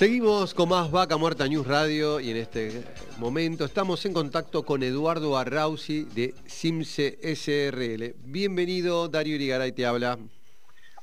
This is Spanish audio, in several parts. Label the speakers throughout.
Speaker 1: Seguimos con más Vaca Muerta News Radio y en este momento estamos en contacto con Eduardo Arrausi de Simse SRL. Bienvenido, Darío Irigaray te habla.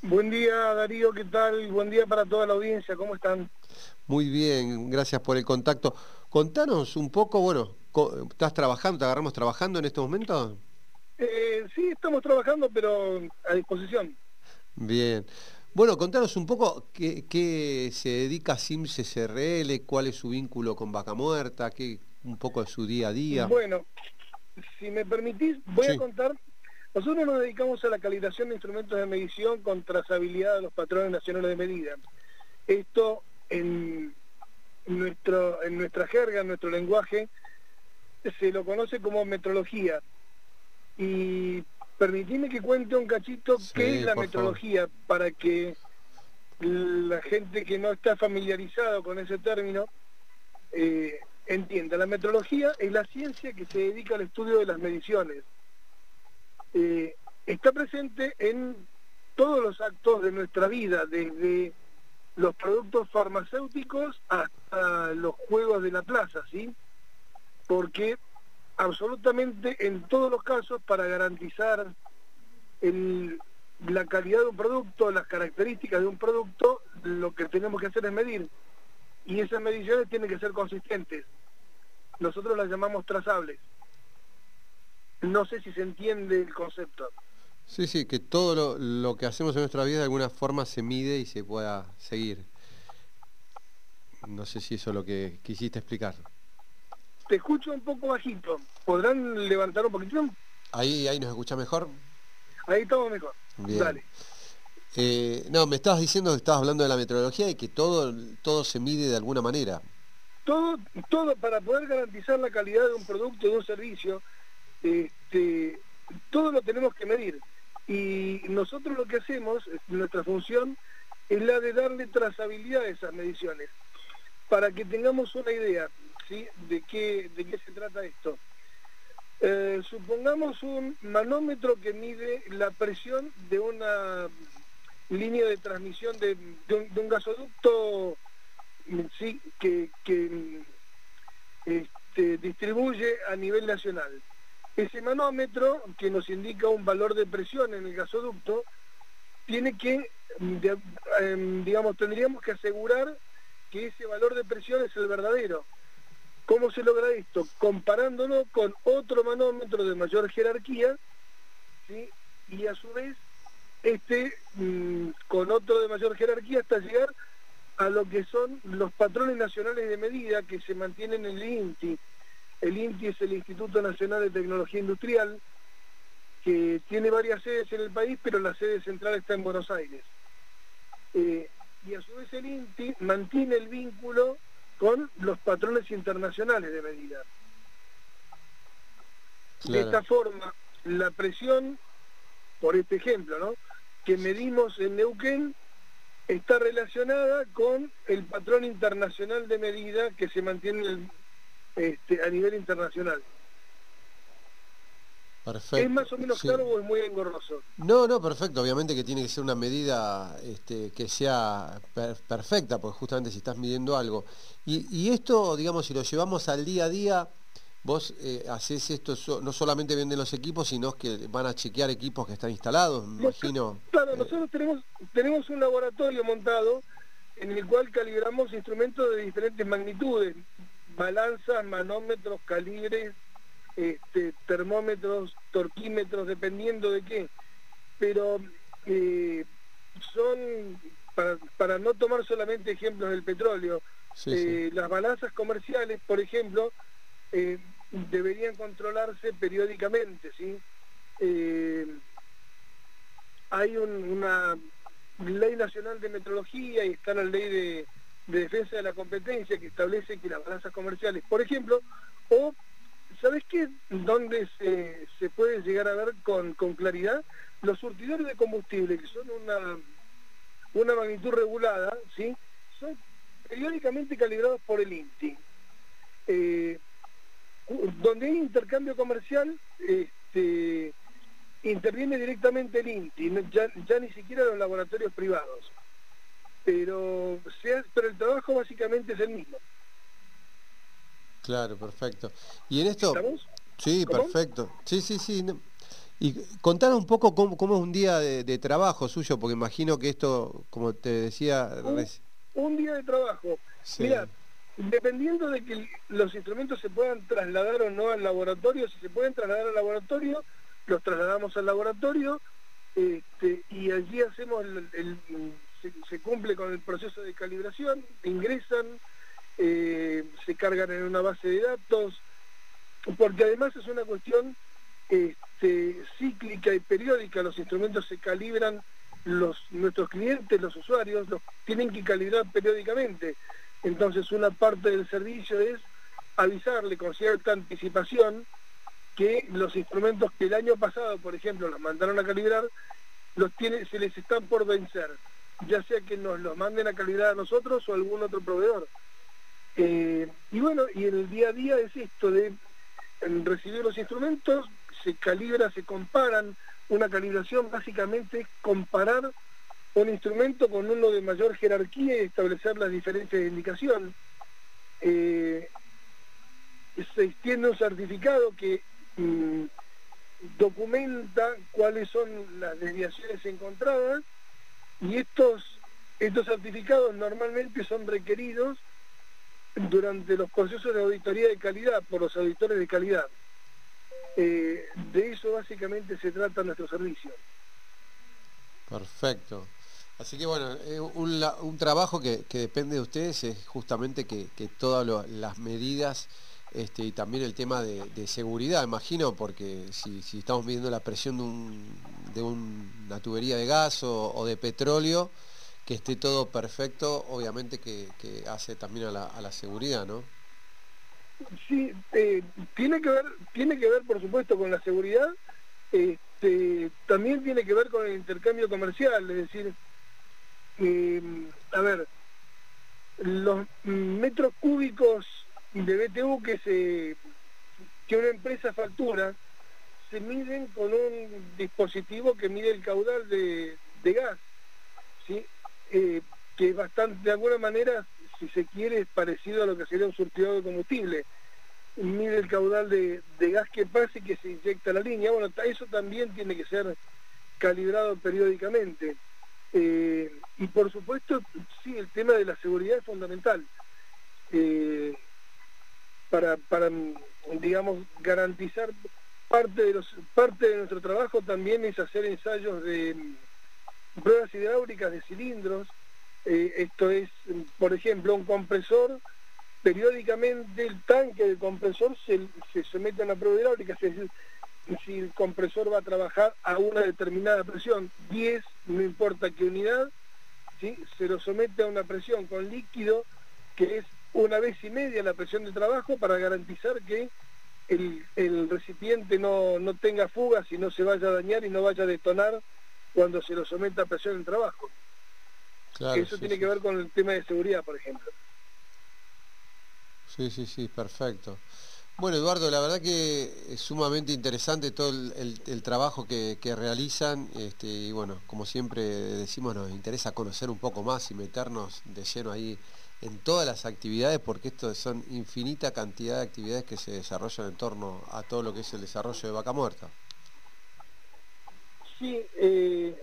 Speaker 2: Buen día Darío, ¿qué tal? Buen día para toda la audiencia, ¿cómo están?
Speaker 1: Muy bien, gracias por el contacto. Contanos un poco, bueno, ¿estás trabajando, te agarramos trabajando en este momento?
Speaker 2: Eh, sí, estamos trabajando, pero a disposición.
Speaker 1: Bien. Bueno, contanos un poco qué, se dedica a SIMS SRL, cuál es su vínculo con Vaca Muerta, qué, un poco de su día a día.
Speaker 2: Bueno, si me permitís, voy a contar. Nosotros nos dedicamos a la calibración de instrumentos de medición con trazabilidad de los patrones nacionales de medida. Esto en, nuestro, en nuestra jerga, en nuestro lenguaje, se lo conoce como metrología. Y permitime que cuente un cachito qué es la metrología para que la gente que no está familiarizado con ese término eh, entienda. La metrología es la ciencia que se dedica al estudio de las mediciones. Eh, está presente en todos los actos de nuestra vida, desde los productos farmacéuticos hasta los juegos de la plaza, ¿sí? Porque absolutamente en todos los casos para garantizar la calidad de un producto, las características de un producto, lo que tenemos que hacer es medir. Y esas mediciones tienen que ser consistentes. Nosotros las llamamos trazables. No sé si se entiende el concepto.
Speaker 1: Sí, sí, que todo lo, que hacemos en nuestra vida de alguna forma se mide y se pueda seguir. No sé si eso es lo que quisiste explicar.
Speaker 2: Te escucho un poco bajito. ¿Podrán levantar un poquito?
Speaker 1: Ahí, ahí nos escucha mejor.
Speaker 2: Ahí estamos mejor. Dale.
Speaker 1: Eh, no, me estabas diciendo que estabas hablando de la metrología y que todo, todo se mide de alguna manera.
Speaker 2: Todo, todo para poder garantizar la calidad de un producto, de un servicio, este, todo lo tenemos que medir. Y nosotros lo que hacemos, nuestra función, es la de darle trazabilidad a esas mediciones, para que tengamos una idea de, qué, de qué se trata esto. Eh, supongamos un manómetro que mide la presión de una línea de transmisión de, un, gasoducto sí, que, este, distribuye a nivel nacional. Ese manómetro, que nos indica un valor de presión en el gasoducto, tiene que, em, digamos, tendríamos que asegurar que ese valor de presión es el verdadero. ¿Cómo se logra esto? Comparándolo con otro manómetro de mayor jerarquía, y a su vez este mm, con otro de mayor jerarquía hasta llegar a lo que son los patrones nacionales de medida que se mantienen en el INTI. El INTI es el Instituto Nacional de Tecnología Industrial, que tiene varias sedes en el país, pero la sede central está en Buenos Aires. Eh, y a su vez el INTI mantiene el vínculo con los patrones internacionales de medida. De esta forma, la presión, por este ejemplo, ¿no? que medimos en Neuquén está relacionada con el patrón internacional de medida que se mantiene este, a nivel internacional. ¿Es más o menos claro o es muy engorroso?
Speaker 1: No, no, perfecto. Obviamente que tiene que ser una medida este, que sea perfecta, porque justamente si estás midiendo algo. Y, esto, digamos, si lo llevamos al día a día, vos eh, haces esto, no solamente venden los equipos, sino que van a chequear equipos que están instalados, me imagino.
Speaker 2: Claro, nosotros tenemos, tenemos un laboratorio montado en el cual calibramos instrumentos de diferentes magnitudes, balanzas, manómetros, calibres, este, termómetros, torquímetros, dependiendo de qué. Pero eh, son, para, no tomar solamente ejemplos del petróleo, eh, las balanzas comerciales, por ejemplo, eh, deberían controlarse periódicamente, ¿sí? hay una ley nacional de metrología y está la ley de, de defensa de la competencia que establece que las balanzas comerciales, por ejemplo, o ¿sabes qué? ¿Dónde se, puede llegar a ver con, claridad? Los surtidores de combustible, que son una, una magnitud regulada, ¿sí? son periódicamente calibrados por el INTI. Eh, donde hay intercambio comercial, este, interviene directamente el INTI, ya, ni siquiera los laboratorios privados. pero, pero el trabajo básicamente es el mismo.
Speaker 1: Claro, perfecto. Y en esto... Sí, perfecto. Sí, sí, sí. Y contar un poco cómo, es un día de, trabajo suyo, porque imagino que esto, como te decía...
Speaker 2: Un, día de trabajo. Mira, dependiendo de que los instrumentos se puedan trasladar o no al laboratorio, si se pueden trasladar al laboratorio, los trasladamos al laboratorio este, y allí hacemos el, se, cumple con el proceso de calibración, ingresan, eh, se cargan en una base de datos, porque además es una cuestión este, cíclica y periódica, los instrumentos se calibran, los, nuestros clientes, los usuarios, los tienen que calibrar periódicamente. Entonces una parte del servicio es avisarle con cierta anticipación que los instrumentos que el año pasado, por ejemplo, los mandaron a calibrar, se les están por vencer, ya sea que nos los manden a calibrar a nosotros o a algún otro proveedor. Eh, y bueno, y el día a día es esto de recibir los instrumentos, se calibra, se comparan. Una calibración básicamente es comparar un instrumento con uno de mayor jerarquía y establecer las diferencias de indicación. Eh, se extiende un certificado que mm, documenta cuáles son las desviaciones encontradas y estos, estos certificados normalmente son requeridos durante los procesos de auditoría de calidad por los auditores de calidad. Eh, de eso básicamente se trata nuestro servicio.
Speaker 1: Perfecto. Así que bueno, un, trabajo que, depende de ustedes es justamente que, todas las medidas este, y también el tema de, seguridad, imagino, porque si, estamos midiendo la presión de, una tubería de gas o de petróleo, que esté todo perfecto, obviamente que, hace también a la, seguridad, ¿no?
Speaker 2: Sí, eh, tiene que ver, tiene que ver por supuesto con la seguridad, este, también tiene que ver con el intercambio comercial, es decir, eh, a ver, los metros cúbicos de BTU que se que una empresa factura se miden con un dispositivo que mide el caudal de, de gas. ¿sí? Eh, que es bastante, de alguna manera, si se quiere, es parecido a lo que sería un surtidor de combustible. Mide el caudal de, gas que pasa y que se inyecta a la línea. Bueno, eso también tiene que ser calibrado periódicamente. Eh, y por supuesto, sí, el tema de la seguridad es fundamental. Eh, para, para, digamos, garantizar parte de, los, parte de nuestro trabajo también es hacer ensayos de pruebas hidráulicas de cilindros, eh, esto es, por ejemplo, un compresor, periódicamente el tanque del compresor se, somete a una prueba hidráulica, es decir, si el compresor va a trabajar a una determinada presión, 10, no importa qué unidad, ¿sí? se lo somete a una presión con líquido que es una vez y media la presión de trabajo para garantizar que el, recipiente no, no tenga fugas y no se vaya a dañar y no vaya a detonar cuando se lo someta a presión en trabajo. Eso tiene que ver con el tema de seguridad, por ejemplo.
Speaker 1: Sí, sí, sí, perfecto. Bueno, Eduardo, la verdad que es sumamente interesante todo el, trabajo que, realizan este, y bueno, como siempre decimos, nos interesa conocer un poco más y meternos de lleno ahí en todas las actividades porque esto son infinita cantidad de actividades que se desarrollan en torno a todo lo que es el desarrollo de vaca muerta.
Speaker 2: Sí, eh,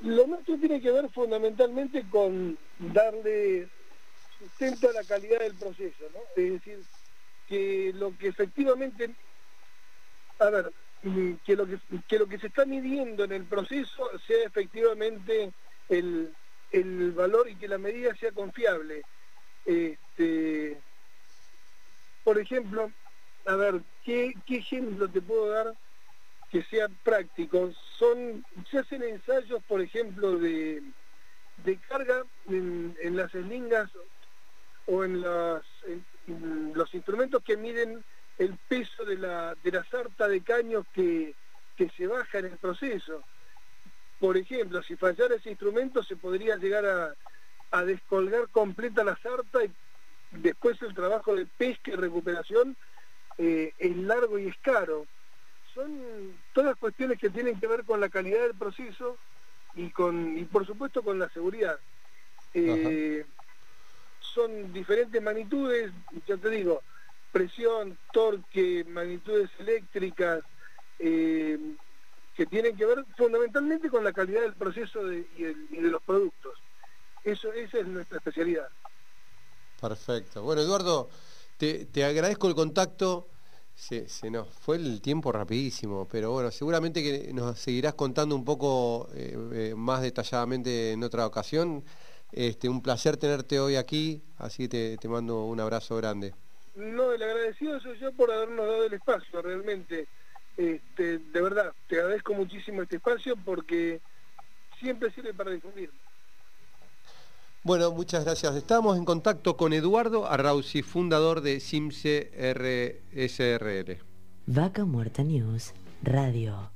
Speaker 2: lo nuestro tiene que ver fundamentalmente con darle sustento a la calidad del proceso, ¿no? Es decir, que lo que efectivamente, a ver, que lo que, que lo que se está midiendo en el proceso sea efectivamente el, el valor y que la medida sea confiable. Este, por ejemplo, a ver, ¿qué, ¿qué ejemplo te puedo dar que sean prácticos. Son, se hacen ensayos, por ejemplo, de, de carga en, las eslingas o en, los instrumentos que miden el peso de la, de la sarta de caños que, que se baja en el proceso. Por ejemplo, si fallara ese instrumento se podría llegar a, a descolgar completa la sarta y después el trabajo de pesca y recuperación eh, es largo y es caro son todas cuestiones que tienen que ver con la calidad del proceso y con y por supuesto con la seguridad. Eh, son diferentes magnitudes, ya te digo, presión, torque, magnitudes eléctricas, eh, que tienen que ver fundamentalmente con la calidad del proceso y, de los productos. Eso, esa es nuestra especialidad.
Speaker 1: Perfecto. Bueno, Eduardo, te, agradezco el contacto. Se, nos fue el tiempo rapidísimo, pero bueno, seguramente que nos seguirás contando un poco eh, eh, más detalladamente en otra ocasión. Este, un placer tenerte hoy aquí, así te, te mando un abrazo grande.
Speaker 2: No, el agradecido soy yo por habernos dado el espacio, realmente. Este, de verdad, te agradezco muchísimo este espacio porque siempre sirve para difundir.
Speaker 1: Bueno, muchas gracias. Estamos en contacto con Eduardo Arrauzi, fundador de RSRL.
Speaker 3: Vaca Muerta News Radio.